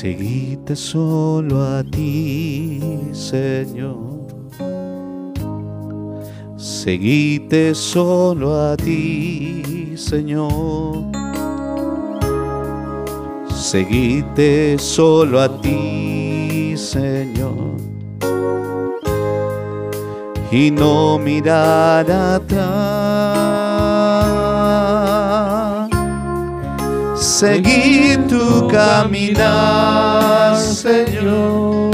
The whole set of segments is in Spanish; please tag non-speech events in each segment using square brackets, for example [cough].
Seguite solo a ti, Señor. Seguite solo a ti, Señor. Seguite solo a ti, Señor. Y no mirar atrás. Seguir tu caminar, Señor.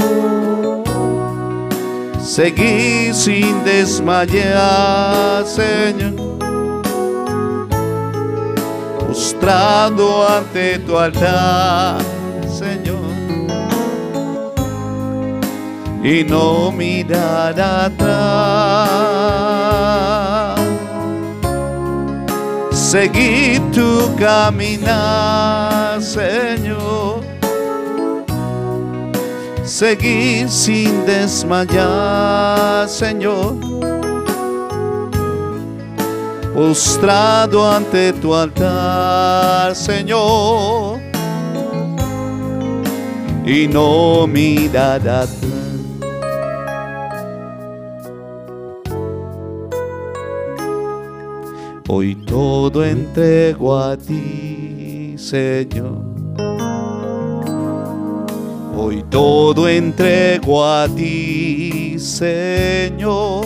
Seguir sin desmayar, Señor. Postrado ante tu altar, Señor. Y no mirar atrás. Seguir tu caminar, Señor seguir sin desmayar, Señor. Postrado ante tu altar, Señor. Y no mirar. Hoy todo entrego a ti, Señor. Hoy todo entrego a ti, Señor.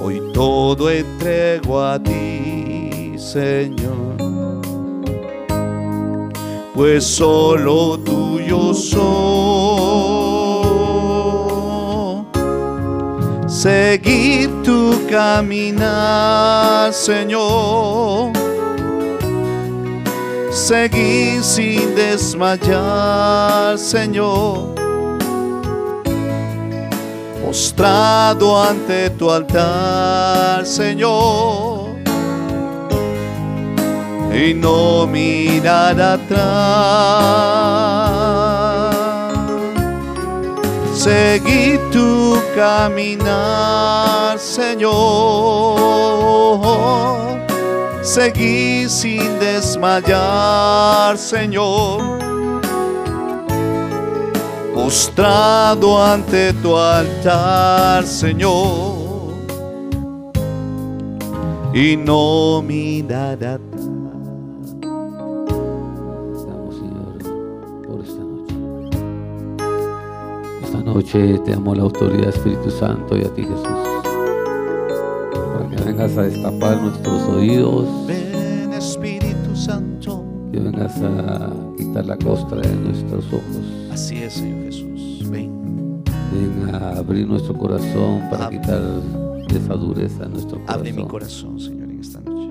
Hoy todo entrego a ti, Señor. Pues solo tuyo soy. Seguir tu caminar, Señor seguir sin desmayar, Señor. Postrado ante tu altar, Señor. Y no mirar atrás. Seguir tu caminar, Señor seguir sin desmayar, Señor. Postrado ante tu altar, Señor. Y no mirar noche te amo la autoridad Espíritu Santo y a ti, Jesús que vengas a destapar nuestros oídos. Ven Espíritu Santo. Que vengas a quitar la costra de nuestros ojos. Así es, Señor Jesús. Ven. Ven a abrir nuestro corazón para quitar esa dureza en nuestro corazón. Abre mi corazón, Señor, en esta noche.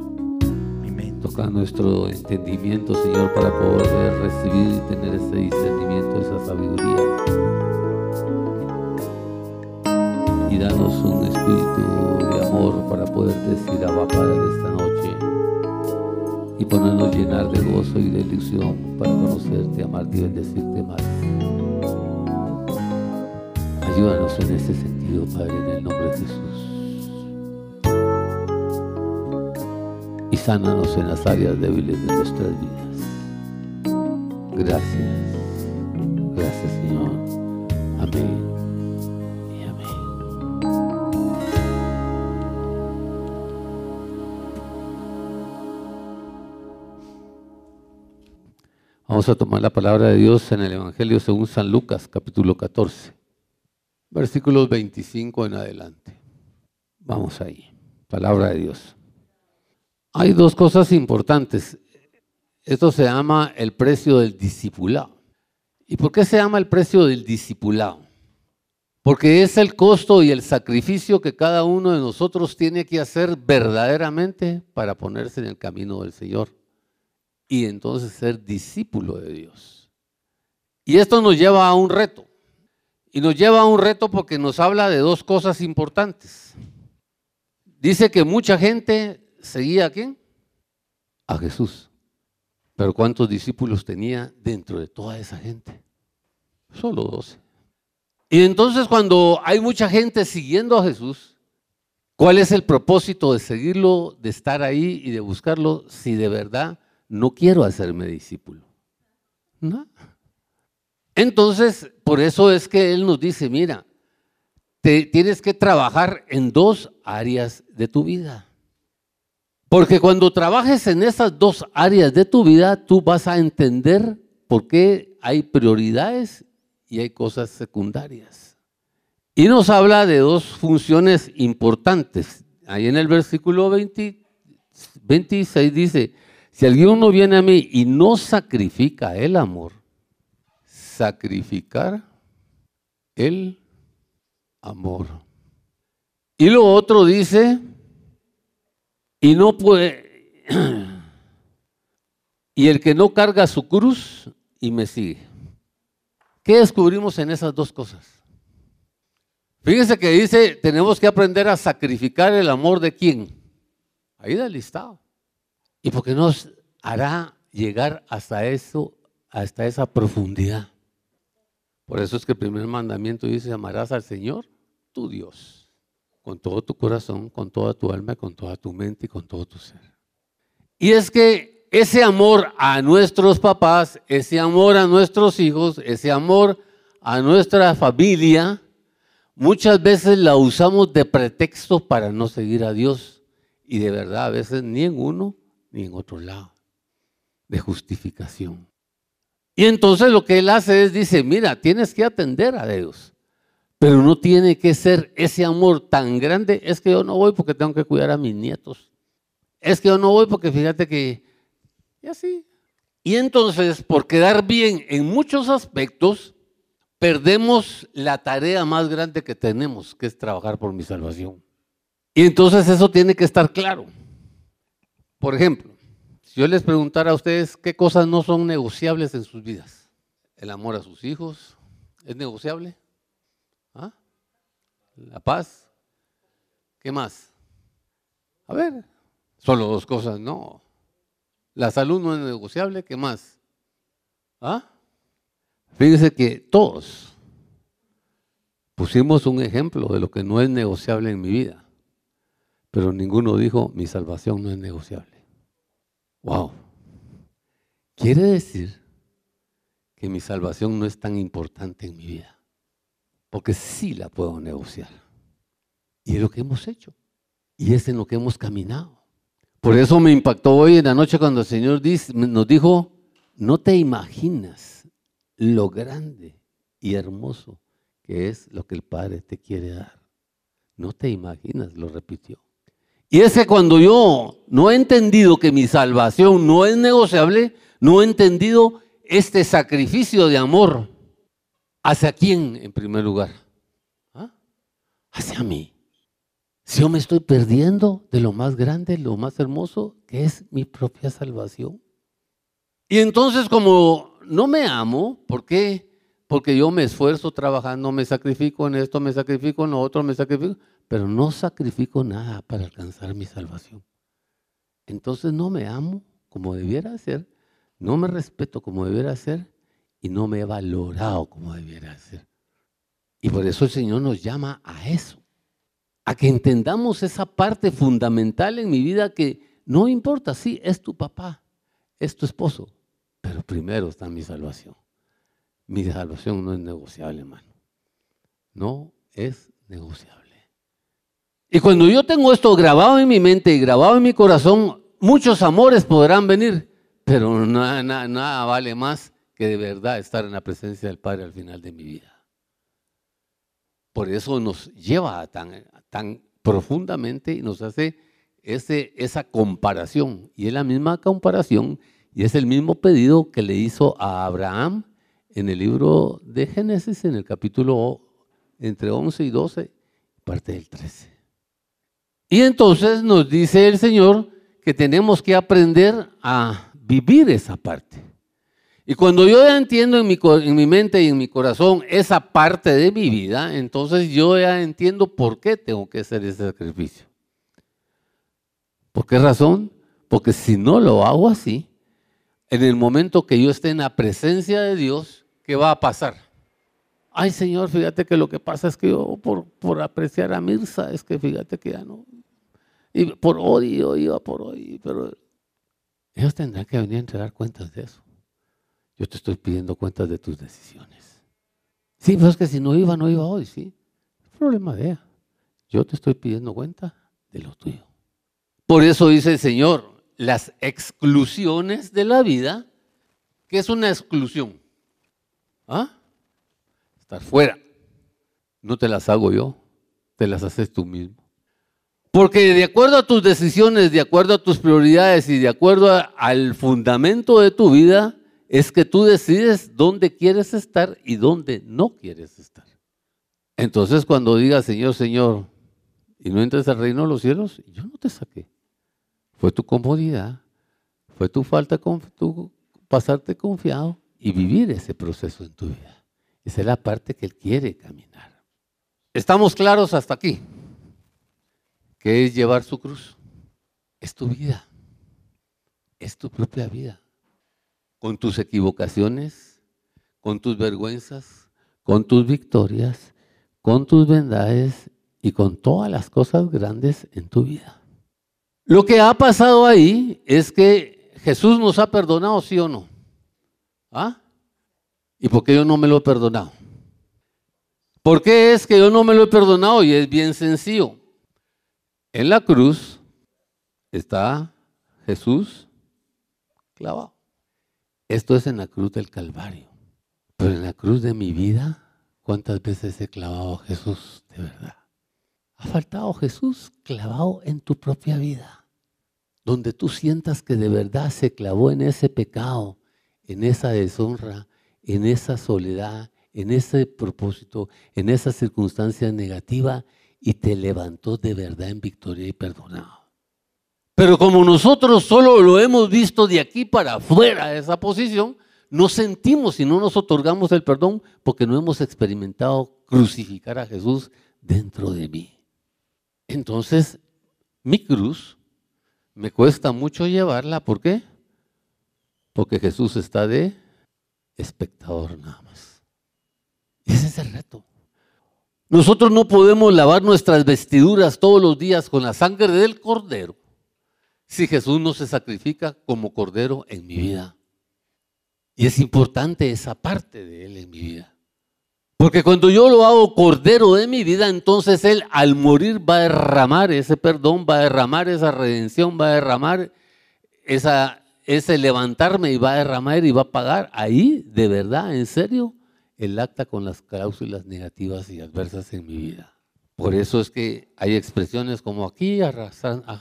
Mi mente. Toca nuestro entendimiento, Señor, para poder recibir y tener ese discernimiento, esa sabiduría. Espíritu de amor para poder decir Abba Padre esta noche y ponernos llenar de gozo y de ilusión para conocerte, amarte y bendecirte más. Ayúdanos en ese sentido, Padre, en el nombre de Jesús. Y sánanos en las áreas débiles de nuestras vidas. Gracias, Vamos a tomar la palabra de Dios en el Evangelio según San Lucas, capítulo 14, versículos 25 en adelante. Vamos ahí, palabra de Dios. Hay dos cosas importantes. Esto se llama el precio del discipulado. ¿Y por qué se llama el precio del discipulado? Porque es el costo y el sacrificio que cada uno de nosotros tiene que hacer verdaderamente para ponerse en el camino del Señor y entonces ser discípulo de Dios. Y esto nos lleva a un reto. Y nos lleva a un reto porque nos habla de dos cosas importantes. Dice que mucha gente seguía a quién? A Jesús. Pero ¿cuántos discípulos tenía dentro de toda esa gente? Solo doce. Y entonces cuando hay mucha gente siguiendo a Jesús, ¿cuál es el propósito de seguirlo, de estar ahí y de buscarlo si de verdad no quiero hacerme discípulo? No. Entonces, por eso es que Él nos dice, mira, te, tienes que trabajar en dos áreas de tu vida. Porque cuando trabajes en esas dos áreas de tu vida, tú vas a entender por qué hay prioridades y hay cosas secundarias. Y nos habla de dos funciones importantes. Ahí en el versículo 26 dice, si alguno viene a mí y no sacrifica el amor, sacrificar el amor. Y lo otro dice, y no puede, [clears throat] y el que no carga su cruz y me sigue. ¿Qué descubrimos en esas dos cosas? Fíjense que dice, tenemos que aprender a sacrificar el amor de quién. Ahí da el listado. Y porque nos hará llegar hasta eso, hasta esa profundidad. Por eso es que el primer mandamiento dice, amarás al Señor, tu Dios, con todo tu corazón, con toda tu alma, con toda tu mente y con todo tu ser. Y es que ese amor a nuestros papás, ese amor a nuestros hijos, ese amor a nuestra familia, muchas veces la usamos de pretexto para no seguir a Dios. Y de verdad, a veces ni en uno ni en otro lado, de justificación. Y entonces lo que él hace es, dice, mira, tienes que atender a Dios, pero no tiene que ser ese amor tan grande, es que yo no voy porque tengo que cuidar a mis nietos. Es que yo no voy porque fíjate que y así. Y entonces, por quedar bien en muchos aspectos, perdemos la tarea más grande que tenemos, que es trabajar por mi salvación. Y entonces eso tiene que estar claro. Por ejemplo, si yo les preguntara a ustedes qué cosas no son negociables en sus vidas. El amor a sus hijos, ¿es negociable? ¿Ah? La paz. ¿Qué más? A ver, solo dos cosas, no. La salud no es negociable, ¿qué más? ¿Ah? Fíjense que todos pusimos un ejemplo de lo que no es negociable en mi vida, pero ninguno dijo, mi salvación no es negociable. Wow. Quiere decir que mi salvación no es tan importante en mi vida, porque sí la puedo negociar. Y es lo que hemos hecho, y es en lo que hemos caminado. Por eso me impactó hoy en la noche cuando el Señor nos dijo, no te imaginas lo grande y hermoso que es lo que el Padre te quiere dar. No te imaginas, lo repitió. Y es que cuando yo no he entendido que mi salvación no es negociable, no he entendido este sacrificio de amor. ¿Hacia quién en primer lugar? ¿Ah? Hacia mí. Si yo me estoy perdiendo de lo más grande, lo más hermoso, que es mi propia salvación. Y entonces como no me amo, ¿por qué? Porque yo me esfuerzo trabajando, me sacrifico en esto, me sacrifico en lo otro, me sacrifico, pero no sacrifico nada para alcanzar mi salvación. Entonces no me amo como debiera ser, no me respeto como debiera ser y no me he valorado como debiera ser. Y por eso el Señor nos llama a eso a que entendamos esa parte fundamental en mi vida que no importa, sí, es tu papá, es tu esposo, pero primero está mi salvación. Mi salvación no es negociable, hermano. No es negociable. Y cuando yo tengo esto grabado en mi mente y grabado en mi corazón, muchos amores podrán venir, pero nada, vale más que de verdad estar en la presencia del Padre al final de mi vida. Por eso nos lleva tan, profundamente y nos hace esa comparación. Y es la misma comparación y es el mismo pedido que le hizo a Abraham en el libro de Génesis, en el capítulo entre 11 y 12, parte del 13. Y entonces nos dice el Señor que tenemos que aprender a vivir esa parte. Y cuando yo ya entiendo en mi, en mi, mente y en mi corazón esa parte de mi vida, entonces yo ya entiendo por qué tengo que hacer ese sacrificio. ¿Por qué razón? Porque si no lo hago así, en el momento que yo esté en la presencia de Dios, ¿qué va a pasar? Ay Señor, fíjate que lo que pasa es que yo por, por apreciar a Mirza, es que fíjate que ya no. Y por odio, iba por odio, pero ellos tendrán que venir a entregar cuentas de eso. Yo te estoy pidiendo cuentas de tus decisiones. Sí, pero es que si no iba, no iba hoy, sí. problema de ella. Yo te estoy pidiendo cuenta de lo tuyo. Por eso dice el Señor, las exclusiones de la vida, ¿qué es una exclusión? ¿Ah? Estar fuera. No te las hago yo, te las haces tú mismo. Porque de acuerdo a tus decisiones, de acuerdo a tus prioridades y de acuerdo al fundamento de tu vida, es que tú decides dónde quieres estar y dónde no quieres estar. Entonces cuando digas, Señor, Señor, y no entres al reino de los cielos, yo no te saqué. Fue tu comodidad, fue tu falta, tu pasarte confiado y vivir ese proceso en tu vida. Esa es la parte que Él quiere caminar. ¿Estamos claros hasta aquí? ¿Qué es llevar su cruz? Es tu vida. Es tu propia vida. Con tus equivocaciones, con tus vergüenzas, con tus victorias, con tus vendades y con todas las cosas grandes en tu vida. Lo que ha pasado ahí es que Jesús nos ha perdonado, sí o no. ¿Ah? ¿Y por qué yo no me lo he perdonado? ¿Por qué es que yo no me lo he perdonado? Y es bien sencillo. En la cruz está Jesús clavado. Esto es en la cruz del Calvario. Pero en la cruz de mi vida, ¿cuántas veces he clavado a Jesús de verdad? Ha faltado Jesús clavado en tu propia vida, donde tú sientas que de verdad se clavó en ese pecado, en esa deshonra, en esa soledad, en ese propósito, en esa circunstancia negativa y te levantó de verdad en victoria y perdonado. Pero como nosotros solo lo hemos visto de aquí para afuera de esa posición, no sentimos y no nos otorgamos el perdón porque no hemos experimentado crucificar a Jesús dentro de mí. Entonces, mi cruz me cuesta mucho llevarla. ¿Por qué? Porque Jesús está de espectador nada más. Ese es el reto. Nosotros no podemos lavar nuestras vestiduras todos los días con la sangre del cordero si Jesús no se sacrifica como cordero en mi vida. Y es importante esa parte de Él en mi vida. Porque cuando yo lo hago cordero de mi vida, entonces Él al morir va a derramar ese perdón, va a derramar esa redención, va a derramar esa, ese levantarme y va a derramar y va a pagar ahí, de verdad, en serio, el acta con las cláusulas negativas y adversas en mi vida. Por eso es que hay expresiones como aquí,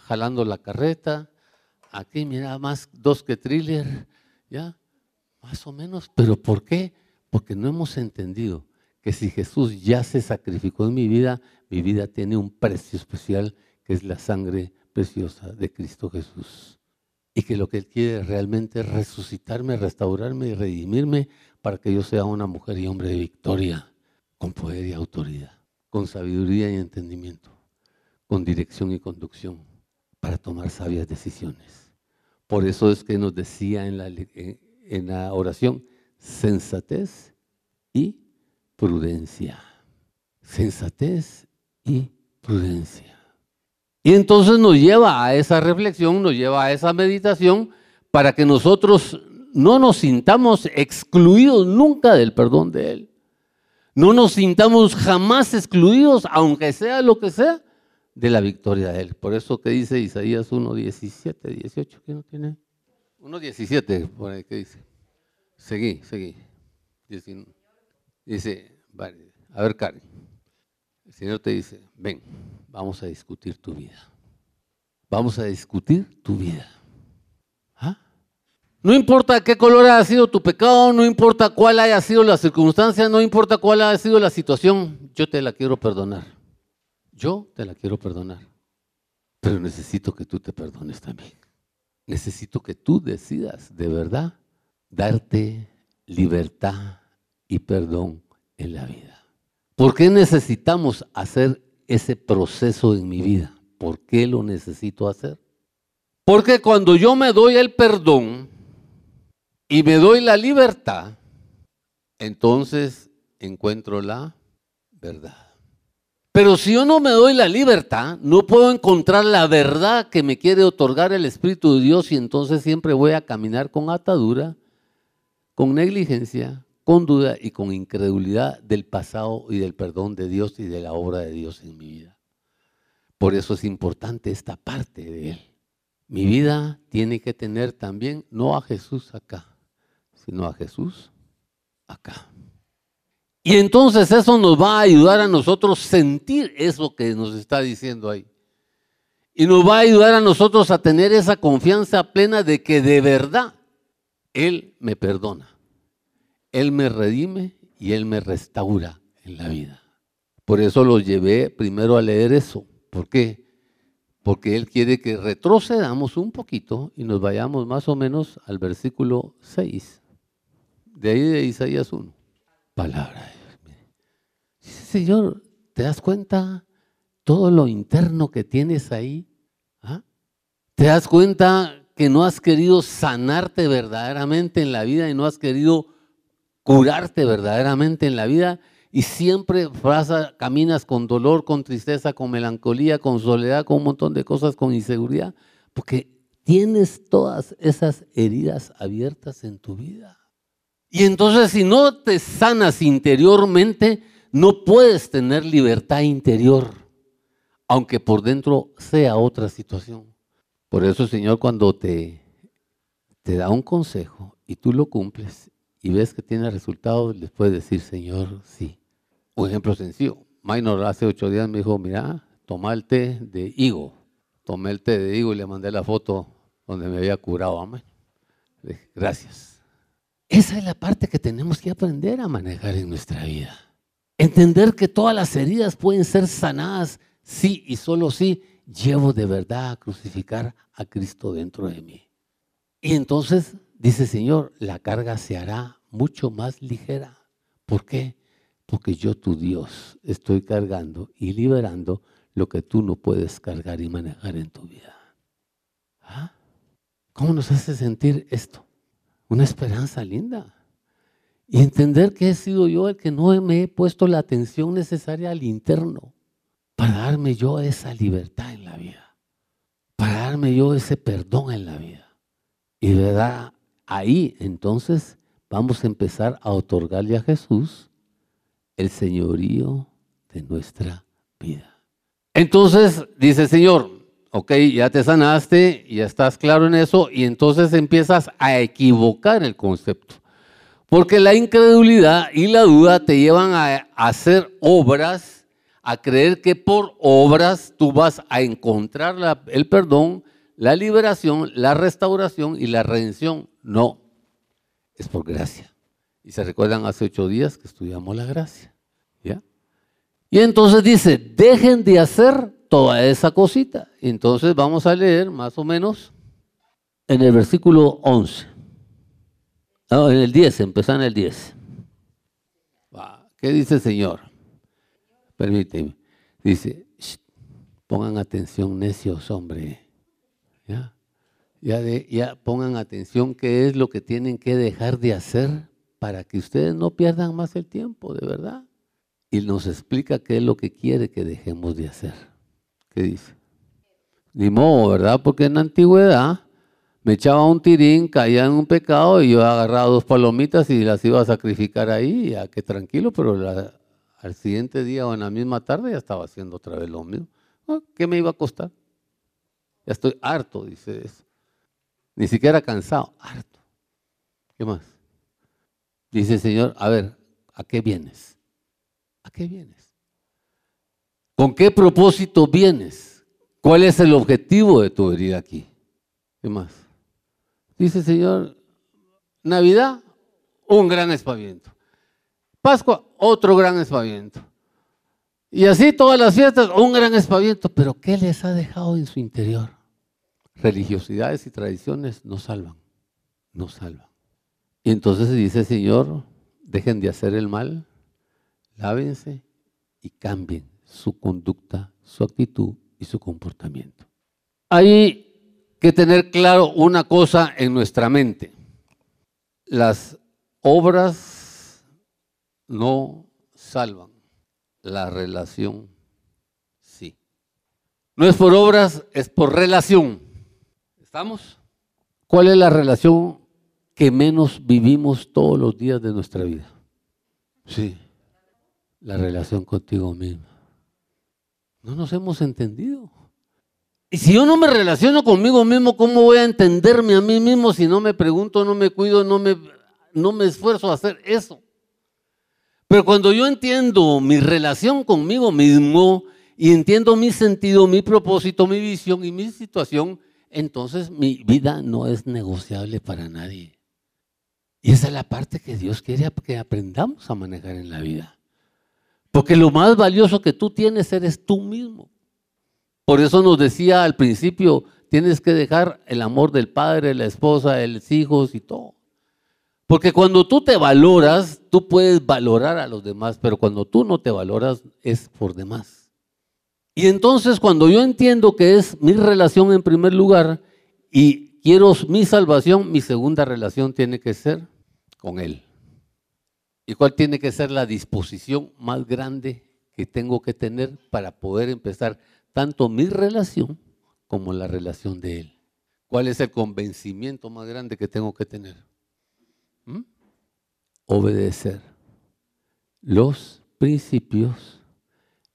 jalando la carreta, aquí mira más dos que thriller, ya, más o menos. Pero ¿por qué? Porque no hemos entendido que si Jesús ya se sacrificó en mi vida, mi vida tiene un precio especial que es la sangre preciosa de Cristo Jesús. Y que lo que Él quiere realmente es resucitarme, restaurarme y redimirme para que yo sea una mujer y hombre de victoria, con poder y autoridad, con sabiduría y entendimiento, con dirección y conducción, para tomar sabias decisiones. Por eso es que nos decía en la, en la oración, sensatez y prudencia. Sensatez y prudencia. Y entonces nos lleva a esa reflexión, nos lleva a esa meditación para que nosotros no nos sintamos excluidos nunca del perdón de Él. No nos sintamos jamás excluidos, aunque sea lo que sea, de la victoria de Él. Por eso que dice Isaías 1, 17, 18, ¿qué no tiene? 1, 17, por ahí que dice. Seguí, seguí. Dice, vale, a ver, Karen. El Señor te dice, ven, vamos a discutir tu vida. Vamos a discutir tu vida. No importa qué color haya sido tu pecado, no importa cuál haya sido la circunstancia, no importa cuál haya sido la situación, yo te la quiero perdonar. Yo te la quiero perdonar. Pero necesito que tú te perdones también. Necesito que tú decidas de verdad darte libertad y perdón en la vida. ¿Por qué necesitamos hacer ese proceso en mi vida? ¿Por qué lo necesito hacer? Porque cuando yo me doy el perdón, y me doy la libertad, entonces encuentro la verdad. Pero si yo no me doy la libertad, no puedo encontrar la verdad que me quiere otorgar el Espíritu de Dios y entonces siempre voy a caminar con atadura, con negligencia, con duda y con incredulidad del pasado y del perdón de Dios y de la obra de Dios en mi vida. Por eso es importante esta parte de Él. Mi vida tiene que tener también no a Jesús acá, sino a Jesús acá. Y entonces eso nos va a ayudar a nosotros sentir eso que nos está diciendo ahí. Y nos va a ayudar a nosotros a tener esa confianza plena de que de verdad Él me perdona, Él me redime y Él me restaura en la vida. Por eso lo llevé primero a leer eso. ¿Por qué? Porque Él quiere que retrocedamos un poquito y nos vayamos más o menos al versículo 6. De ahí de Isaías 1. Palabra de Dios. Señor, ¿te das cuenta todo lo interno que tienes ahí? ¿Ah? ¿Te das cuenta que no has querido sanarte verdaderamente en la vida y no has querido curarte verdaderamente en la vida? Y siempre caminas con dolor, con tristeza, con melancolía, con soledad, con un montón de cosas, con inseguridad, porque tienes todas esas heridas abiertas en tu vida. Y entonces si no te sanas interiormente, no puedes tener libertad interior, aunque por dentro sea otra situación. Por eso, Señor, cuando te, te da un consejo y tú lo cumples y ves que tiene resultados, les puedes decir, Señor, sí. Un ejemplo sencillo. Minor hace ocho días me dijo, mira, toma el té de higo. Tomé el té de higo y le mandé la foto donde me había curado. Amén. Gracias. Esa es la parte que tenemos que aprender a manejar en nuestra vida. Entender que todas las heridas pueden ser sanadas sí y solo si llevo de verdad a crucificar a Cristo dentro de mí. Y entonces, dice Señor, la carga se hará mucho más ligera. ¿Por qué? Porque yo, tu Dios, estoy cargando y liberando lo que tú no puedes cargar y manejar en tu vida. ¿Ah? ¿Cómo nos hace sentir esto? una esperanza linda. Y entender que he sido yo el que no me he puesto la atención necesaria al interno para darme yo esa libertad en la vida, para darme yo ese perdón en la vida. Y verdad, ahí entonces vamos a empezar a otorgarle a Jesús el señorío de nuestra vida. Entonces dice el Señor, ok, ya te sanaste, ya estás claro en eso, y entonces empiezas a equivocar el concepto. Porque la incredulidad y la duda te llevan a hacer obras, a creer que por obras tú vas a encontrar el perdón, la liberación, la restauración y la redención. No, es por gracia. Y se recuerdan hace ocho días que estudiamos la gracia. ¿Ya? Y entonces dice, dejen de hacer toda esa cosita. Entonces vamos a leer más o menos en el versículo 11. No, en el 10, empezar en el 10. ¿Qué dice el Señor? Permíteme. Dice, pongan atención necios, hombre. ¿Ya? Ya, pongan atención qué es lo que tienen que dejar de hacer para que ustedes no pierdan más el tiempo, de verdad. Y nos explica qué es lo que quiere que dejemos de hacer. ¿Qué dice? Ni modo, ¿verdad? Porque en la antigüedad me echaba un tirín, caía en un pecado y yo agarraba dos palomitas y las iba a sacrificar ahí, ya que tranquilo, pero al siguiente día o en la misma tarde ya estaba haciendo otra vez lo mismo. Ah, ¿Qué me iba a costar? Ya estoy harto, dice eso. Ni siquiera cansado, harto. ¿Qué más? Dice el Señor, a ver, ¿a qué vienes? ¿A qué vienes? ¿Con qué propósito vienes? ¿Cuál es el objetivo de tu venida aquí? ¿Qué más? Dice el Señor, Navidad, un gran espaviento. Pascua, otro gran espaviento. Y así todas las fiestas, un gran espaviento. Pero ¿qué les ha dejado en su interior? Religiosidades y tradiciones no salvan, no salvan. Y entonces dice Señor, dejen de hacer el mal, lávense y cambien su conducta, su actitud y su comportamiento. Hay que tener claro una cosa en nuestra mente. Las obras no salvan, la relación sí. No es por obras, es por relación. ¿Estamos? ¿Cuál es la relación que menos vivimos todos los días de nuestra vida? Sí, la relación contigo mismo. No nos hemos entendido. Y si yo no me relaciono conmigo mismo, ¿cómo voy a entenderme a mí mismo si no me pregunto, no me cuido, no me, no me esfuerzo a hacer eso? Pero cuando yo entiendo mi relación conmigo mismo y entiendo mi sentido, mi propósito, mi visión y mi situación, entonces mi vida no es negociable para nadie. Y esa es la parte que Dios quiere que aprendamos a manejar en la vida. Porque lo más valioso que tú tienes eres tú mismo. Por eso nos decía al principio, tienes que dejar el amor del padre, la esposa, los hijos y todo. Porque cuando tú te valoras, tú puedes valorar a los demás, pero cuando tú no te valoras es por demás. Y entonces cuando yo entiendo que es mi relación en primer lugar y quiero mi salvación, mi segunda relación tiene que ser con Él. ¿Y cuál tiene que ser la disposición más grande que tengo que tener para poder empezar tanto mi relación como la relación de Él? ¿Cuál es el convencimiento más grande que tengo que tener? ¿Mm? Obedecer los principios,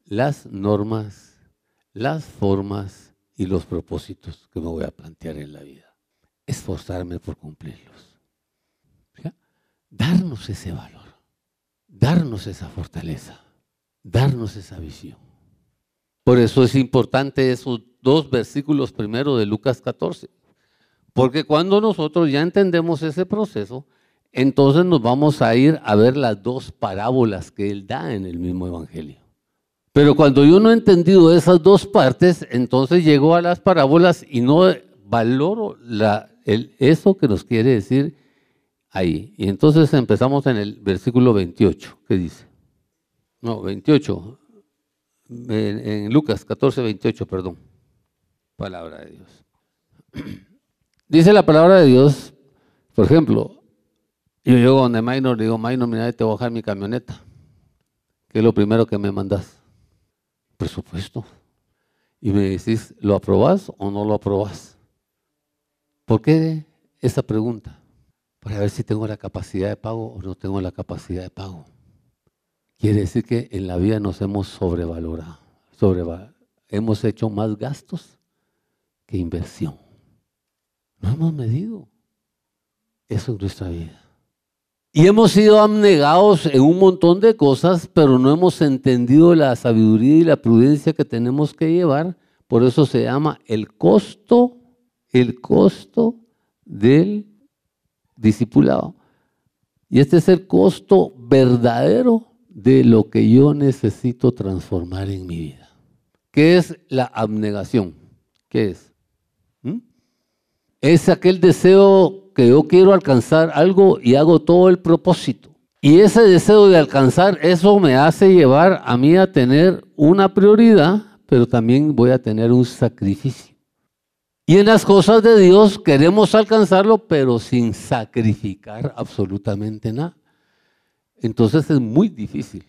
las normas, las formas y los propósitos que me voy a plantear en la vida. Esforzarme por cumplirlos. Darnos ese valor, darnos esa fortaleza, darnos esa visión. Por eso es importante esos dos versículos primero de Lucas 14. Porque cuando nosotros ya entendemos ese proceso, entonces nos vamos a ir a ver las dos parábolas que él da en el mismo Evangelio. Pero cuando yo no he entendido esas dos partes, entonces llego a las parábolas y no valoro eso que nos quiere decir ahí. Y entonces empezamos en el versículo 28, ¿qué dice? No, 28, en, Lucas 14, 28, perdón. Palabra de Dios. [clears throat] Dice la palabra de Dios, por ejemplo, yo llego donde Maynor, le digo, Maynor, mira, te voy a bajar mi camioneta. ¿Qué es lo primero que me mandas? Presupuesto. Y me decís, ¿lo aprobás o no lo aprobás? ¿Por qué esa pregunta? Para ver si tengo la capacidad de pago o no tengo la capacidad de pago. Quiere decir que en la vida nos hemos sobrevalorado, hemos hecho más gastos que inversión. No hemos medido. Eso es nuestra vida. Y hemos sido abnegados en un montón de cosas, pero no hemos entendido la sabiduría y la prudencia que tenemos que llevar. Por eso se llama el costo, el costo del discipulado. Y este es el costo verdadero de lo que yo necesito transformar en mi vida. ¿Qué es la abnegación? ¿Qué es? Es aquel deseo que yo quiero alcanzar algo y hago todo el propósito. Y ese deseo de alcanzar eso me hace llevar a mí a tener una prioridad, pero también voy a tener un sacrificio. Y en las cosas de Dios queremos alcanzarlo, pero sin sacrificar absolutamente nada entonces es muy difícil.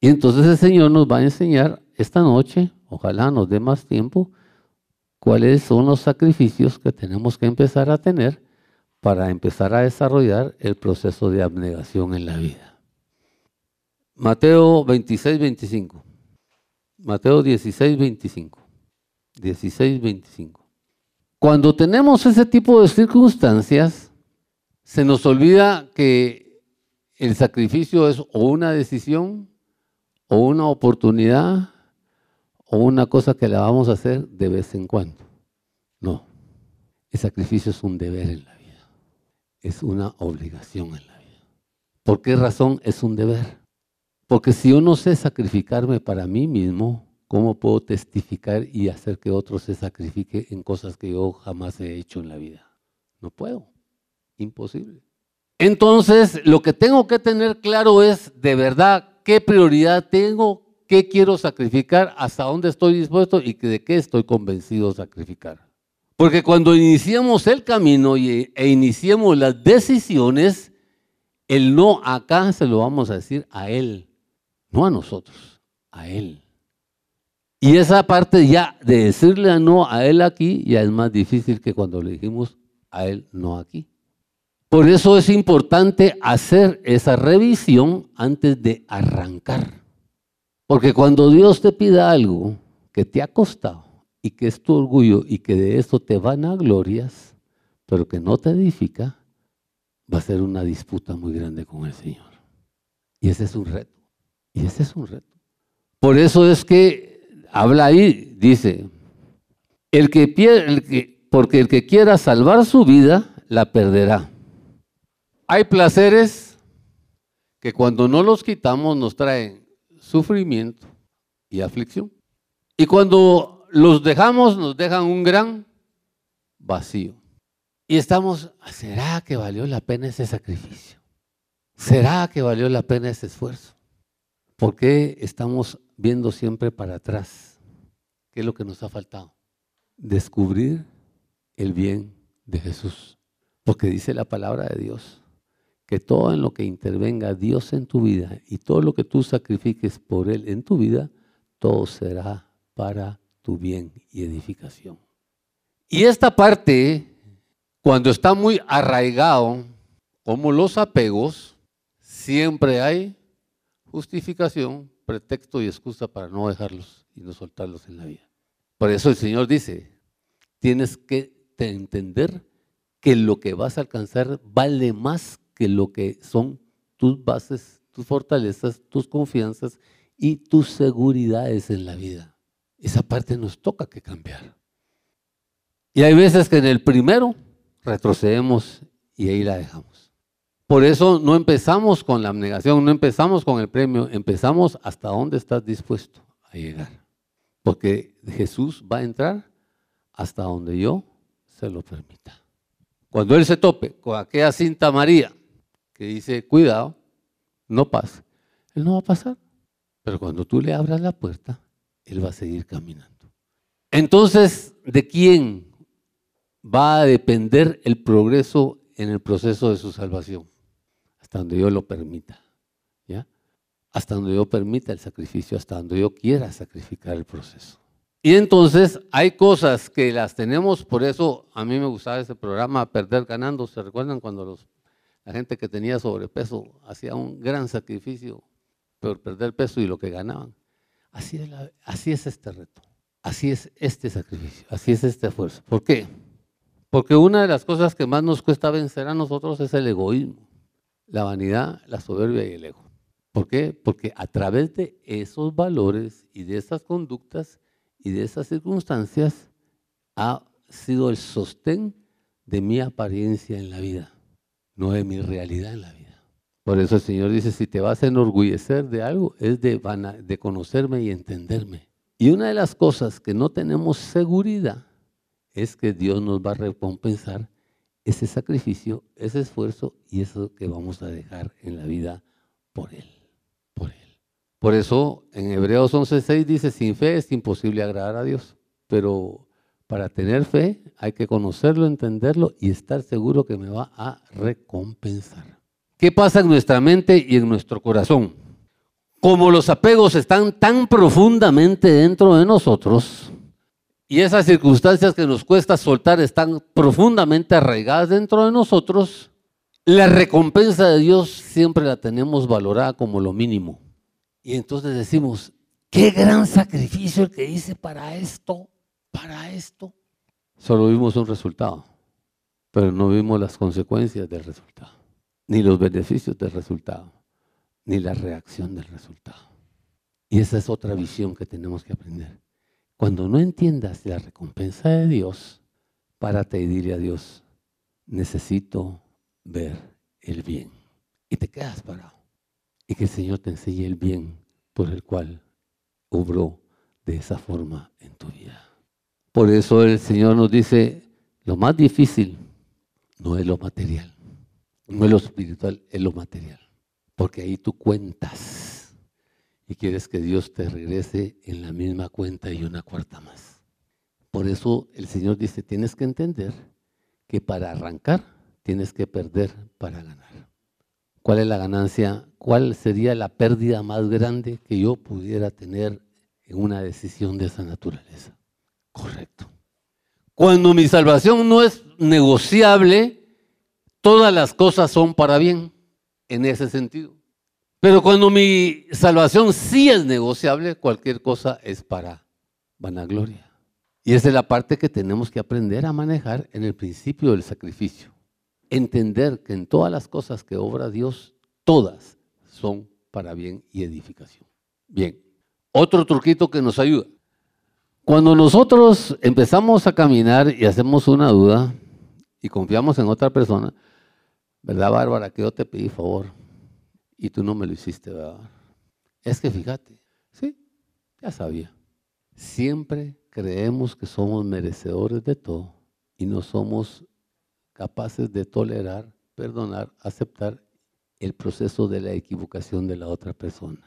Y entonces el Señor nos va a enseñar esta noche, ojalá nos dé más tiempo, cuáles son los sacrificios que tenemos que empezar a tener para empezar a desarrollar el proceso de abnegación en la vida. Mateo 26, 25. Mateo 16, 25. 16, 25. Cuando tenemos ese tipo de circunstancias, se nos olvida que el sacrificio es o una decisión, o una oportunidad, o una cosa que la vamos a hacer de vez en cuando. No, el sacrificio es un deber en la vida, es una obligación en la vida. ¿Por qué razón es un deber? Porque si yo no sé sacrificarme para mí mismo, ¿cómo puedo testificar y hacer que otro se sacrifique en cosas que yo jamás he hecho en la vida? No puedo, imposible. Entonces, lo que tengo que tener claro es de verdad qué prioridad tengo, qué quiero sacrificar, hasta dónde estoy dispuesto y de qué estoy convencido de sacrificar. Porque cuando iniciemos el camino e iniciemos las decisiones, el no acá se lo vamos a decir a Él, no a nosotros, a Él. Y esa parte ya de decirle a no a Él aquí ya es más difícil que cuando le dijimos a Él no aquí. Por eso es importante hacer esa revisión antes de arrancar. Porque cuando Dios te pida algo que te ha costado y que es tu orgullo y que de eso te van a glorias, pero que no te edifica, va a ser una disputa muy grande con el Señor. Y ese es un reto. Y ese es un reto. Por eso es que habla ahí, dice, el que, el que porque el que quiera salvar su vida, la perderá. Hay placeres que cuando no los quitamos nos traen sufrimiento y aflicción. Y cuando los dejamos, nos dejan un gran vacío. Y estamos, ¿será que valió la pena ese sacrificio? ¿Será que valió la pena ese esfuerzo? ¿Por qué estamos viendo siempre para atrás? ¿Qué es lo que nos ha faltado? Descubrir el bien de Jesús. Porque dice la palabra de Dios que todo en lo que intervenga Dios en tu vida y todo lo que tú sacrifiques por Él en tu vida, todo será para tu bien y edificación. Y esta parte, cuando está muy arraigado, como los apegos, siempre hay justificación, pretexto y excusa para no dejarlos y no soltarlos en la vida. Por eso el Señor dice, tienes que entender que lo que vas a alcanzar vale más que lo que son tus bases, tus fortalezas, tus confianzas y tus seguridades en la vida. Esa parte nos toca que cambiar. Y hay veces que en el primero retrocedemos y ahí la dejamos. Por eso no empezamos con la abnegación, no empezamos con el premio, empezamos hasta dónde estás dispuesto a llegar. Porque Jesús va a entrar hasta donde yo se lo permita. Cuando Él se tope con aquella cinta María que dice, cuidado, no pasa. Él no va a pasar. Pero cuando tú le abras la puerta, Él va a seguir caminando. Entonces, ¿de quién va a depender el progreso en el proceso de su salvación? Hasta donde yo lo permita. ¿Ya? Hasta donde yo permita el sacrificio, hasta donde yo quiera sacrificar el proceso. Y entonces hay cosas que las tenemos, por eso a mí me gustaba ese programa, Perder Ganando. ¿Se recuerdan cuando los la gente que tenía sobrepeso hacía un gran sacrificio por perder peso y lo que ganaban. Así es, este reto, así es este sacrificio, así es este esfuerzo. ¿Por qué? Porque una de las cosas que más nos cuesta vencer a nosotros es el egoísmo, la vanidad, la soberbia y el ego. ¿Por qué? Porque a través de esos valores y de esas conductas y de esas circunstancias ha sido el sostén de mi apariencia en la vida no es mi realidad en la vida. Por eso el Señor dice, si te vas a enorgullecer de algo, es de, de conocerme y entenderme. Y una de las cosas que no tenemos seguridad es que Dios nos va a recompensar ese sacrificio, ese esfuerzo y eso que vamos a dejar en la vida por Él. Por Él. Por eso en Hebreos 11:6 dice, sin fe es imposible agradar a Dios. Pero para tener fe hay que conocerlo, entenderlo y estar seguro que me va a recompensar. ¿Qué pasa en nuestra mente y en nuestro corazón? Como los apegos están tan profundamente dentro de nosotros y esas circunstancias que nos cuesta soltar están profundamente arraigadas dentro de nosotros, la recompensa de Dios siempre la tenemos valorada como lo mínimo. Y entonces decimos, qué gran sacrificio el que hice para esto para esto. Solo vimos un resultado, pero no vimos las consecuencias del resultado, ni los beneficios del resultado, ni la reacción del resultado. Y esa es otra visión que tenemos que aprender. Cuando no entiendas la recompensa de Dios, párate y dile a Dios, necesito ver el bien. Y te quedas parado. Y que el Señor te enseñe el bien por el cual obró de esa forma en tu vida. Por eso el Señor nos dice, lo más difícil no es lo material, no es lo espiritual, es lo material. Porque ahí tú cuentas y quieres que Dios te regrese en la misma cuenta y una cuarta más. Por eso el Señor dice, tienes que entender que para arrancar tienes que perder para ganar. ¿Cuál es la ganancia? ¿Cuál sería la pérdida más grande que yo pudiera tener en una decisión de esa naturaleza? Correcto. Cuando mi salvación no es negociable, todas las cosas son para bien en ese sentido. Pero cuando mi salvación sí es negociable, cualquier cosa es para vanagloria. Y esa es la parte que tenemos que aprender a manejar en el principio del sacrificio. Entender que en todas las cosas que obra Dios, todas son para bien y edificación. Bien, otro truquito que nos ayuda. Cuando nosotros empezamos a caminar y hacemos una duda y confiamos en otra persona, ¿verdad, Bárbara? Que yo te pedí favor y tú no me lo hiciste, ¿verdad? Es que fíjate, sí, ya sabía. Siempre creemos que somos merecedores de todo y no somos capaces de tolerar, perdonar, aceptar el proceso de la equivocación de la otra persona.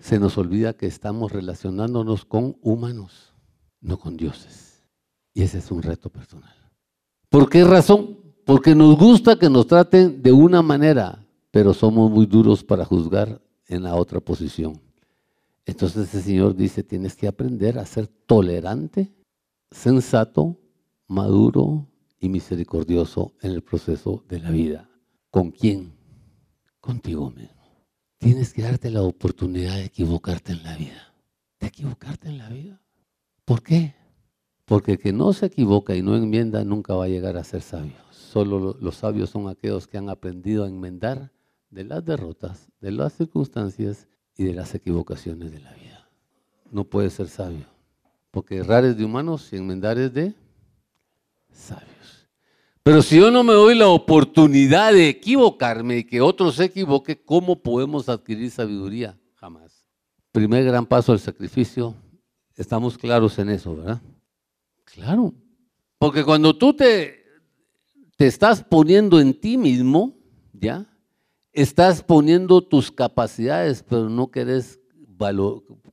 Se nos olvida que estamos relacionándonos con humanos no con dioses. Y ese es un reto personal. ¿Por qué razón? Porque nos gusta que nos traten de una manera, pero somos muy duros para juzgar en la otra posición. Entonces el Señor dice, tienes que aprender a ser tolerante, sensato, maduro y misericordioso en el proceso de la vida. ¿Con quién? Contigo mismo. Tienes que darte la oportunidad de equivocarte en la vida. De equivocarte en la vida. ¿Por qué? Porque el que no se equivoca y no enmienda nunca va a llegar a ser sabio. Solo los sabios son aquellos que han aprendido a enmendar de las derrotas, de las circunstancias y de las equivocaciones de la vida. No puede ser sabio. Porque errar es de humanos y enmendar es de sabios. Pero si yo no me doy la oportunidad de equivocarme y que otro se equivoque, ¿cómo podemos adquirir sabiduría? Jamás. Primer gran paso del sacrificio, Estamos claros en eso, ¿verdad? Claro. Porque cuando tú te, te estás poniendo en ti mismo, ¿ya? Estás poniendo tus capacidades, pero no querés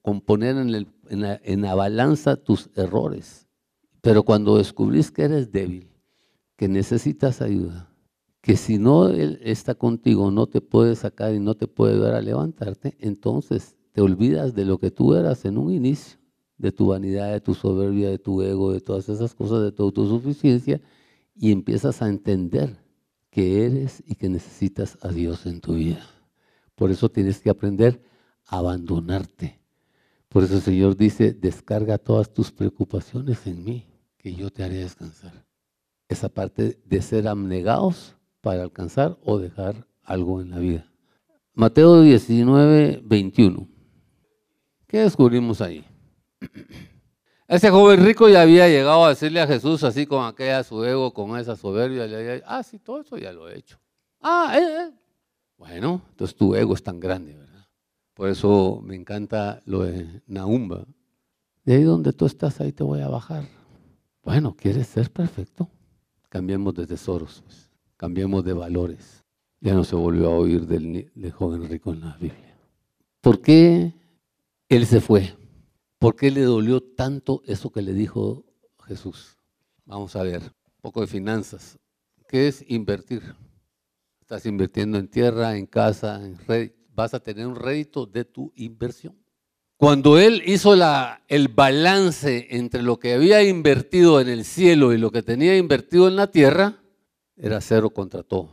componer en, en, la, en la balanza tus errores. Pero cuando descubrís que eres débil, que necesitas ayuda, que si no Él está contigo, no te puede sacar y no te puede ayudar a levantarte, entonces te olvidas de lo que tú eras en un inicio de tu vanidad, de tu soberbia, de tu ego, de todas esas cosas, de tu autosuficiencia, y empiezas a entender que eres y que necesitas a Dios en tu vida. Por eso tienes que aprender a abandonarte. Por eso el Señor dice, descarga todas tus preocupaciones en mí, que yo te haré descansar. Esa parte de ser abnegados para alcanzar o dejar algo en la vida. Mateo 19, 21. ¿Qué descubrimos ahí? [clears throat] Ese joven rico ya había llegado a decirle a Jesús así con aquella su ego, con esa soberbia, le había ah, sí, todo eso ya lo he hecho. Ah, eh, eh. Bueno, entonces tu ego es tan grande, ¿verdad? Por eso me encanta lo de Naumba. De ahí donde tú estás, ahí te voy a bajar. Bueno, ¿quieres ser perfecto? Cambiemos de tesoros, pues. cambiemos de valores. Ya no se volvió a oír del, del joven rico en la Biblia. ¿Por qué él se fue? ¿Por qué le dolió tanto eso que le dijo Jesús? Vamos a ver, un poco de finanzas. ¿Qué es invertir? Estás invirtiendo en tierra, en casa, en red. Vas a tener un rédito de tu inversión. Cuando él hizo el balance entre lo que había invertido en el cielo y lo que tenía invertido en la tierra, era cero contra todo.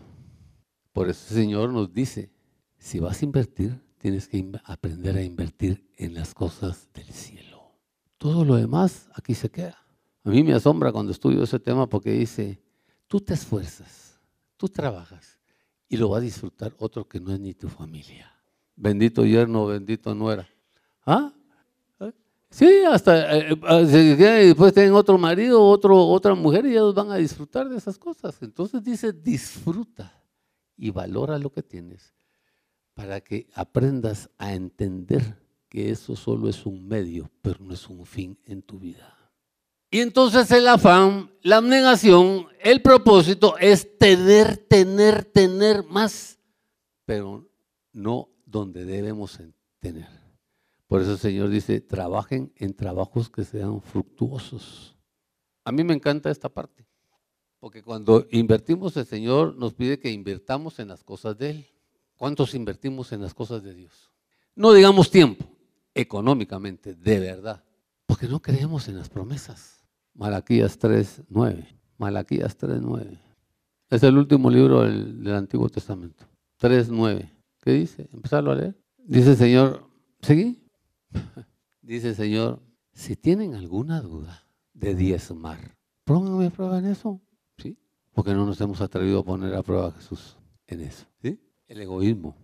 Por eso el Señor nos dice, si vas a invertir, tienes que aprender a invertir en las cosas del cielo. Todo lo demás aquí se queda. A mí me asombra cuando estudio ese tema porque dice, tú te esfuerzas, tú trabajas y lo va a disfrutar otro que no es ni tu familia. Bendito yerno, bendito nuera. ¿Ah? ¿Eh? Sí, hasta eh, eh, después tienen otro marido, otro, otra mujer y ellos van a disfrutar de esas cosas. Entonces dice, disfruta y valora lo que tienes para que aprendas a entender que eso solo es un medio, pero no es un fin en tu vida. Y entonces el afán, la abnegación, el propósito es tener, tener, tener más, pero no donde debemos tener. Por eso el Señor dice, trabajen en trabajos que sean fructuosos. A mí me encanta esta parte, porque cuando invertimos el Señor nos pide que invertamos en las cosas de Él. ¿Cuántos invertimos en las cosas de Dios? No digamos tiempo, económicamente, de verdad, porque no creemos en las promesas. Malaquías 3.9. Malaquías 3.9. Es el último libro del, Antiguo Testamento. 3.9. ¿Qué dice? Empezarlo a leer. Dice el Señor, ¿seguí? [laughs] dice el Señor, si tienen alguna duda de diezmar, pónganme a prueba en eso. ¿Sí? Porque no nos hemos atrevido a poner a prueba a Jesús en eso. El egoísmo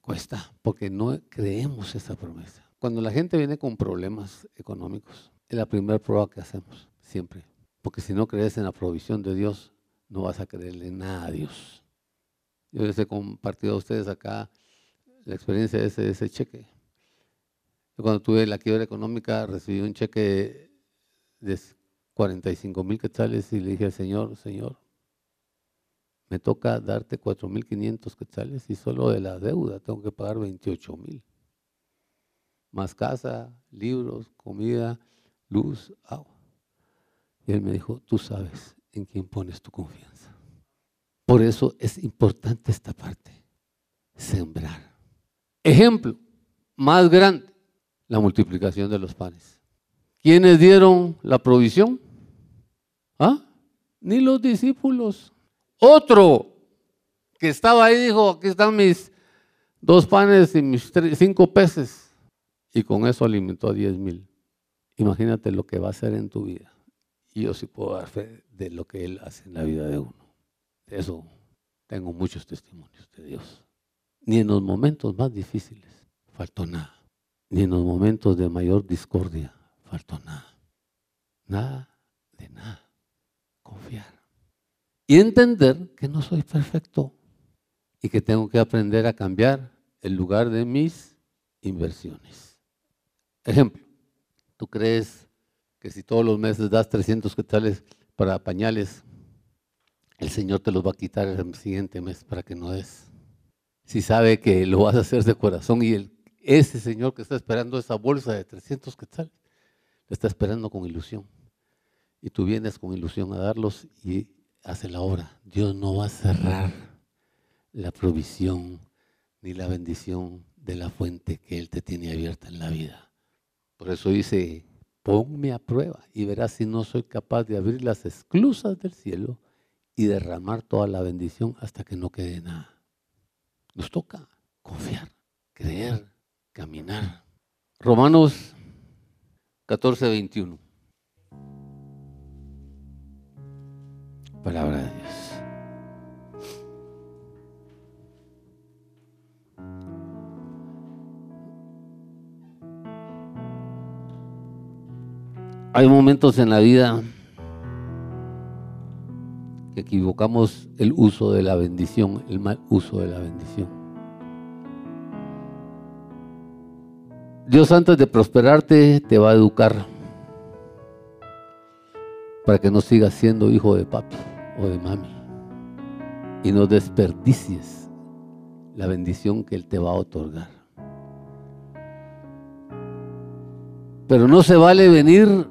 cuesta, porque no creemos esa promesa. Cuando la gente viene con problemas económicos, es la primera prueba que hacemos, siempre. Porque si no crees en la provisión de Dios, no vas a creerle nada a Dios. Yo les he compartido a ustedes acá la experiencia de ese, de ese cheque. Yo cuando tuve la quiebra económica recibí un cheque de 45 mil quetzales y le dije al Señor, Señor, me toca darte 4.500 quetzales y solo de la deuda tengo que pagar 28 mil. Más casa, libros, comida, luz, agua. Y él me dijo, tú sabes en quién pones tu confianza. Por eso es importante esta parte, sembrar. Ejemplo más grande, la multiplicación de los panes. ¿Quiénes dieron la provisión? ¿Ah? Ni los discípulos. Otro que estaba ahí dijo, aquí están mis dos panes y mis cinco peces. Y con eso alimentó a diez mil. Imagínate lo que va a hacer en tu vida. Y yo sí puedo dar fe de lo que Él hace en la vida de uno. De eso tengo muchos testimonios de Dios. Ni en los momentos más difíciles faltó nada. Ni en los momentos de mayor discordia faltó nada. Nada de nada. Confiar. Y entender que no soy perfecto y que tengo que aprender a cambiar el lugar de mis inversiones. Ejemplo, ¿tú crees que si todos los meses das 300 quetzales para pañales, el Señor te los va a quitar el siguiente mes para que no des? Si sabe que lo vas a hacer de corazón y el, ese Señor que está esperando esa bolsa de 300 quetzales, le está esperando con ilusión. Y tú vienes con ilusión a darlos y hace la obra. Dios no va a cerrar la provisión ni la bendición de la fuente que Él te tiene abierta en la vida. Por eso dice, ponme a prueba y verás si no soy capaz de abrir las esclusas del cielo y derramar toda la bendición hasta que no quede nada. Nos toca confiar, creer, caminar. Romanos 14, 21. Palabra de Dios. Hay momentos en la vida que equivocamos el uso de la bendición, el mal uso de la bendición. Dios antes de prosperarte te va a educar para que no sigas siendo hijo de papi o de mami y no desperdicies la bendición que Él te va a otorgar. Pero no se vale venir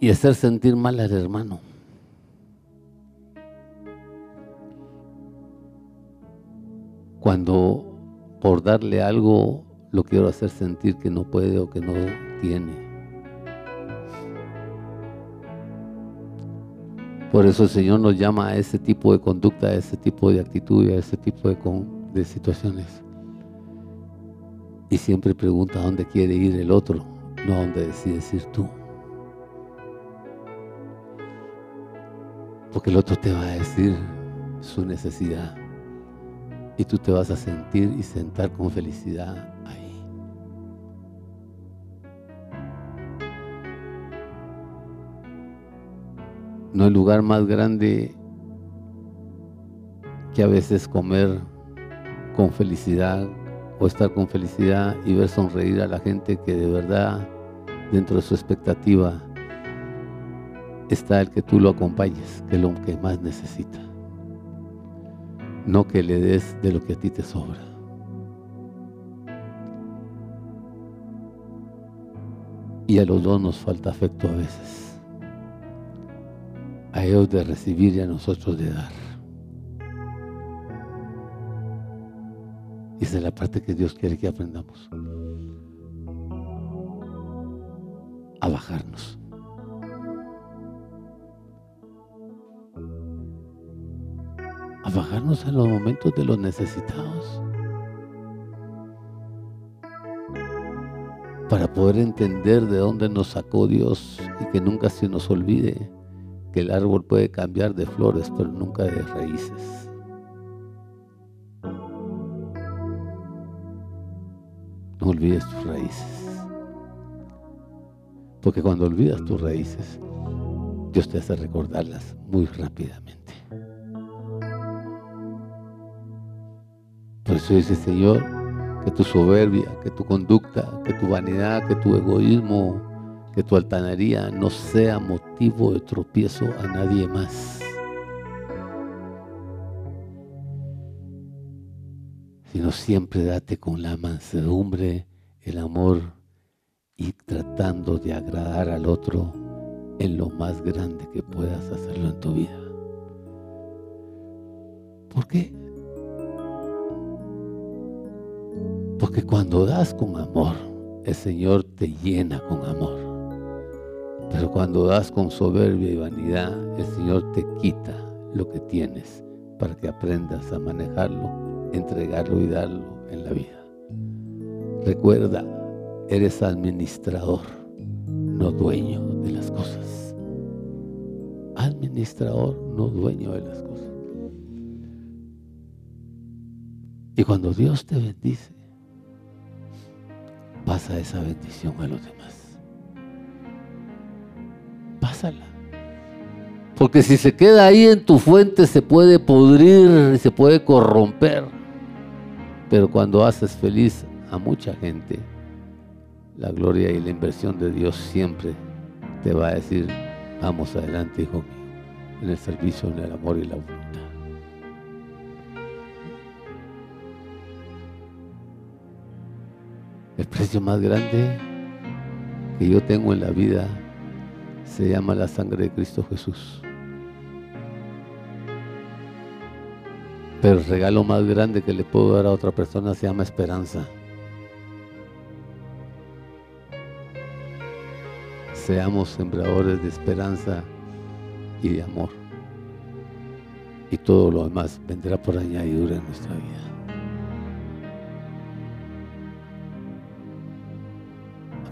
y hacer sentir mal al hermano. Cuando por darle algo lo quiero hacer sentir que no puede o que no tiene. Por eso el Señor nos llama a ese tipo de conducta, a ese tipo de actitud, a ese tipo de, de situaciones. Y siempre pregunta a dónde quiere ir el otro, no a dónde decides ir tú. Porque el otro te va a decir su necesidad. Y tú te vas a sentir y sentar con felicidad ahí. No hay lugar más grande que a veces comer con felicidad o estar con felicidad y ver sonreír a la gente que de verdad dentro de su expectativa está el que tú lo acompañes, que es lo que más necesita. No que le des de lo que a ti te sobra. Y a los dos nos falta afecto a veces. A ellos de recibir y a nosotros de dar. Esa es la parte que Dios quiere que aprendamos. A bajarnos. bajarnos en los momentos de los necesitados. Para poder entender de dónde nos sacó Dios y que nunca se nos olvide que el árbol puede cambiar de flores, pero nunca de raíces. No olvides tus raíces. Porque cuando olvidas tus raíces, Dios te hace recordarlas muy rápidamente. Por eso dice Señor, que tu soberbia, que tu conducta, que tu vanidad, que tu egoísmo, que tu altanería no sea motivo de tropiezo a nadie más. Sino siempre date con la mansedumbre, el amor y tratando de agradar al otro en lo más grande que puedas hacerlo en tu vida. ¿Por qué? Porque cuando das con amor, el Señor te llena con amor. Pero cuando das con soberbia y vanidad, el Señor te quita lo que tienes para que aprendas a manejarlo, entregarlo y darlo en la vida. Recuerda, eres administrador, no dueño de las cosas. Administrador, no dueño de las cosas. Y cuando Dios te bendice, pasa esa bendición a los demás. Pásala. Porque si se queda ahí en tu fuente se puede podrir se puede corromper. Pero cuando haces feliz a mucha gente, la gloria y la inversión de Dios siempre te va a decir, vamos adelante, hijo mío, en el servicio, en el amor y la voluntad. El precio más grande que yo tengo en la vida se llama la sangre de Cristo Jesús. Pero el regalo más grande que le puedo dar a otra persona se llama esperanza. Seamos sembradores de esperanza y de amor. Y todo lo demás vendrá por añadidura en nuestra vida.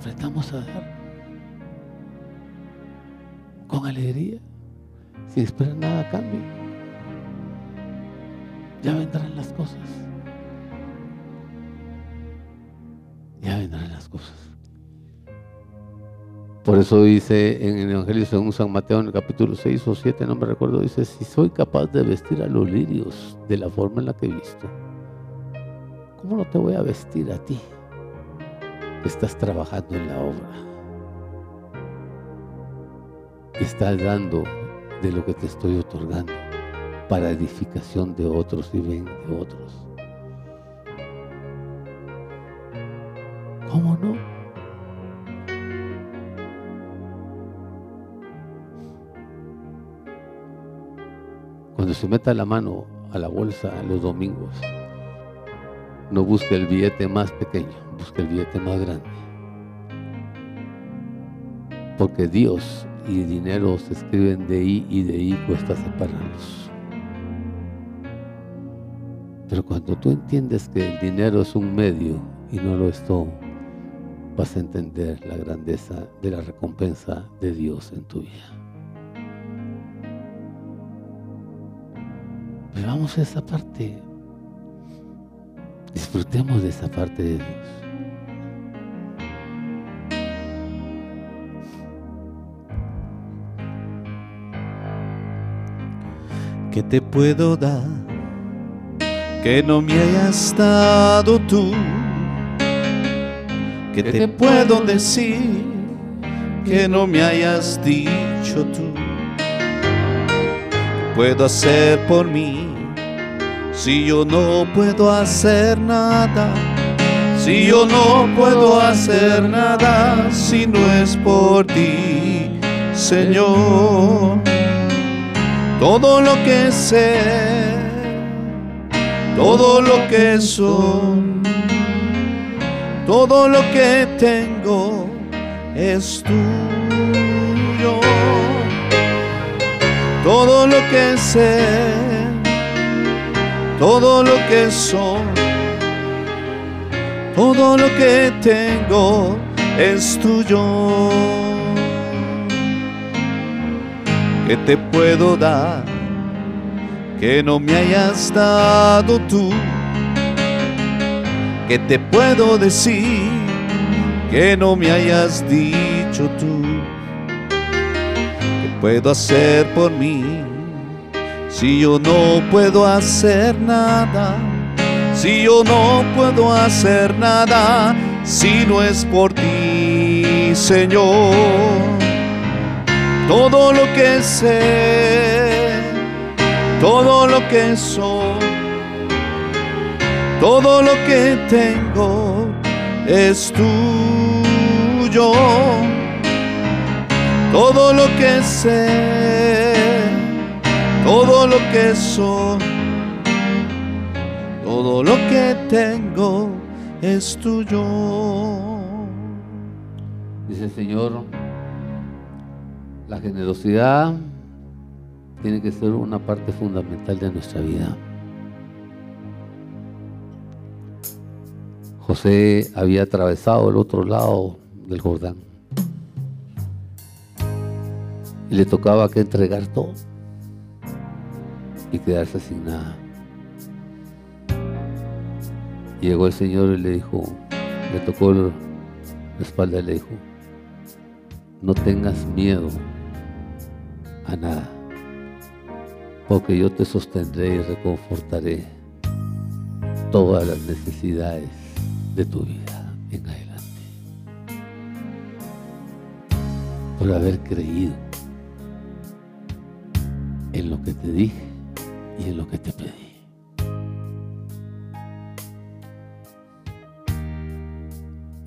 aprendamos a dar con alegría, sin esperar nada a cambio. Ya vendrán las cosas. Ya vendrán las cosas. Por eso dice en el Evangelio según San Mateo en el capítulo 6 o 7, no me recuerdo, dice, si soy capaz de vestir a los lirios de la forma en la que he visto, ¿cómo no te voy a vestir a ti? estás trabajando en la obra. Estás dando de lo que te estoy otorgando para edificación de otros y bien de otros. ¿Cómo no? Cuando se meta la mano a la bolsa los domingos, no busque el billete más pequeño, busque el billete más grande. Porque Dios y dinero se escriben de I y de I cuesta separarlos. Pero cuando tú entiendes que el dinero es un medio y no lo es todo, vas a entender la grandeza de la recompensa de Dios en tu vida. Pero vamos a esa parte Disfrutemos de esa parte de Dios. ¿Qué te puedo dar que no me hayas dado tú? ¿Qué te puedo decir que no me hayas dicho tú? ¿Qué puedo hacer por mí? Si yo no puedo hacer nada, si yo no puedo hacer nada, si no es por ti, Señor. Todo lo que sé, todo lo que soy, todo lo que tengo es tuyo. Todo lo que sé todo lo que soy, todo lo que tengo es tuyo. ¿Qué te puedo dar que no me hayas dado tú? ¿Qué te puedo decir que no me hayas dicho tú? ¿Qué puedo hacer por mí si yo no puedo hacer nada? Si yo no puedo hacer nada si no es por ti, Señor. Todo lo que sé, todo lo que soy, todo lo que tengo es tuyo. Todo lo que sé, todo lo que soy, todo lo que tengo es tuyo. Dice el Señor, la generosidad tiene que ser una parte fundamental de nuestra vida. José había atravesado el otro lado del Jordán y le tocaba que entregar todo y quedarse sin nada. Llegó el Señor y le dijo, le tocó la espalda y le dijo, no tengas miedo a nada, porque yo te sostendré y reconfortaré todas las necesidades de tu vida en adelante. Por haber creído en lo que te dije y en lo que te pedí.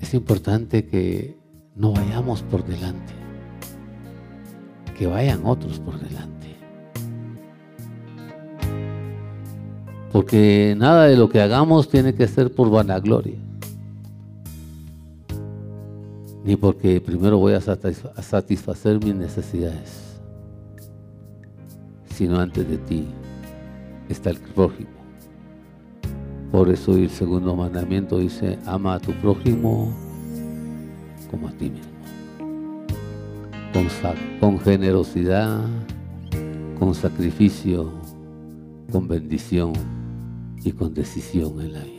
Es importante que no vayamos por delante, que vayan otros por delante. Porque nada de lo que hagamos tiene que ser por vanagloria. Ni porque primero voy a satisfacer mis necesidades, sino antes de ti está el prójimo. Por eso el segundo mandamiento dice, ama a tu prójimo como a ti mismo. Con, con generosidad, con sacrificio, con bendición y con decisión en la vida.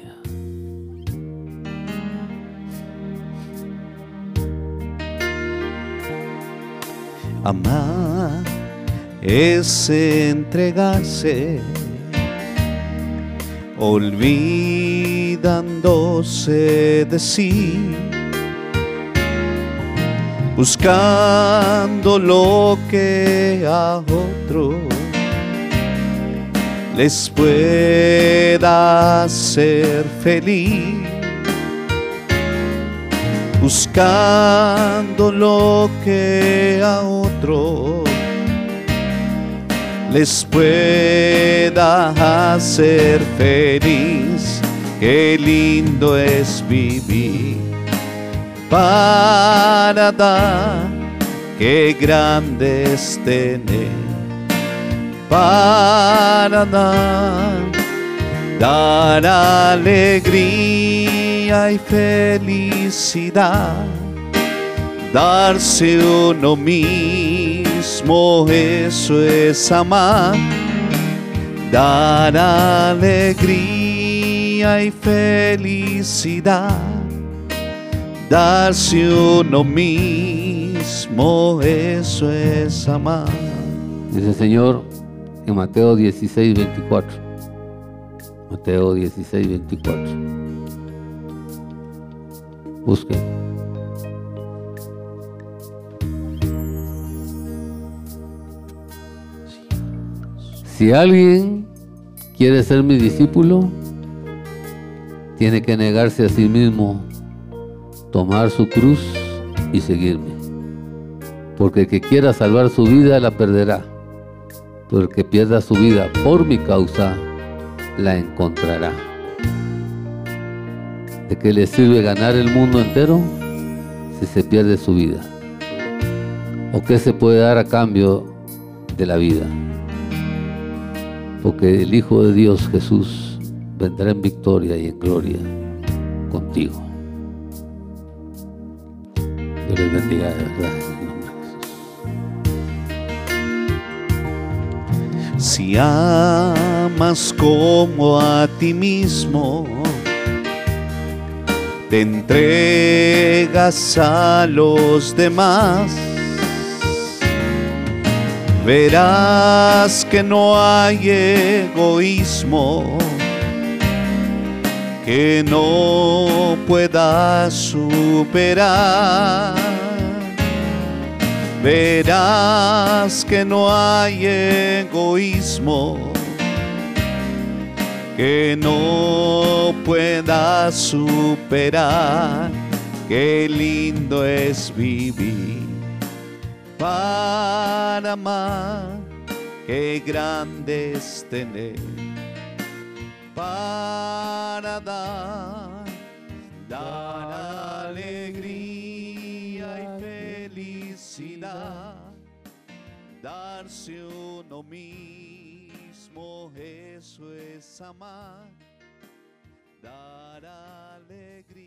Amar es entregarse olvidándose de sí, buscando lo que a otros les pueda hacer feliz, buscando lo que a otros les pueda hacer feliz. Qué lindo es vivir para dar, qué grande es tener para dar, dar alegría y felicidad, darse uno mismo, eso es amar, dar alegría y felicidad, darse uno mismo, eso es amar. Dice el Señor en Mateo 16, 24. Mateo 16, 24. Busquen. Si alguien quiere ser mi discípulo, tiene que negarse a sí mismo, tomar su cruz y seguirme. Porque el que quiera salvar su vida la perderá, pero el que pierda su vida por mi causa la encontrará. ¿De qué le sirve ganar el mundo entero si se pierde su vida? ¿O qué se puede dar a cambio de la vida? porque el Hijo de Dios Jesús vendrá en victoria y en gloria contigo. De. Si amas como a ti mismo, te entregas a los demás, verás que no hay egoísmo que no pueda superar. Verás que no hay egoísmo que no pueda superar. Qué lindo es vivir para amar, qué grande es tener para dar, dar alegría y felicidad, darse uno mismo, eso es amar, dar alegría.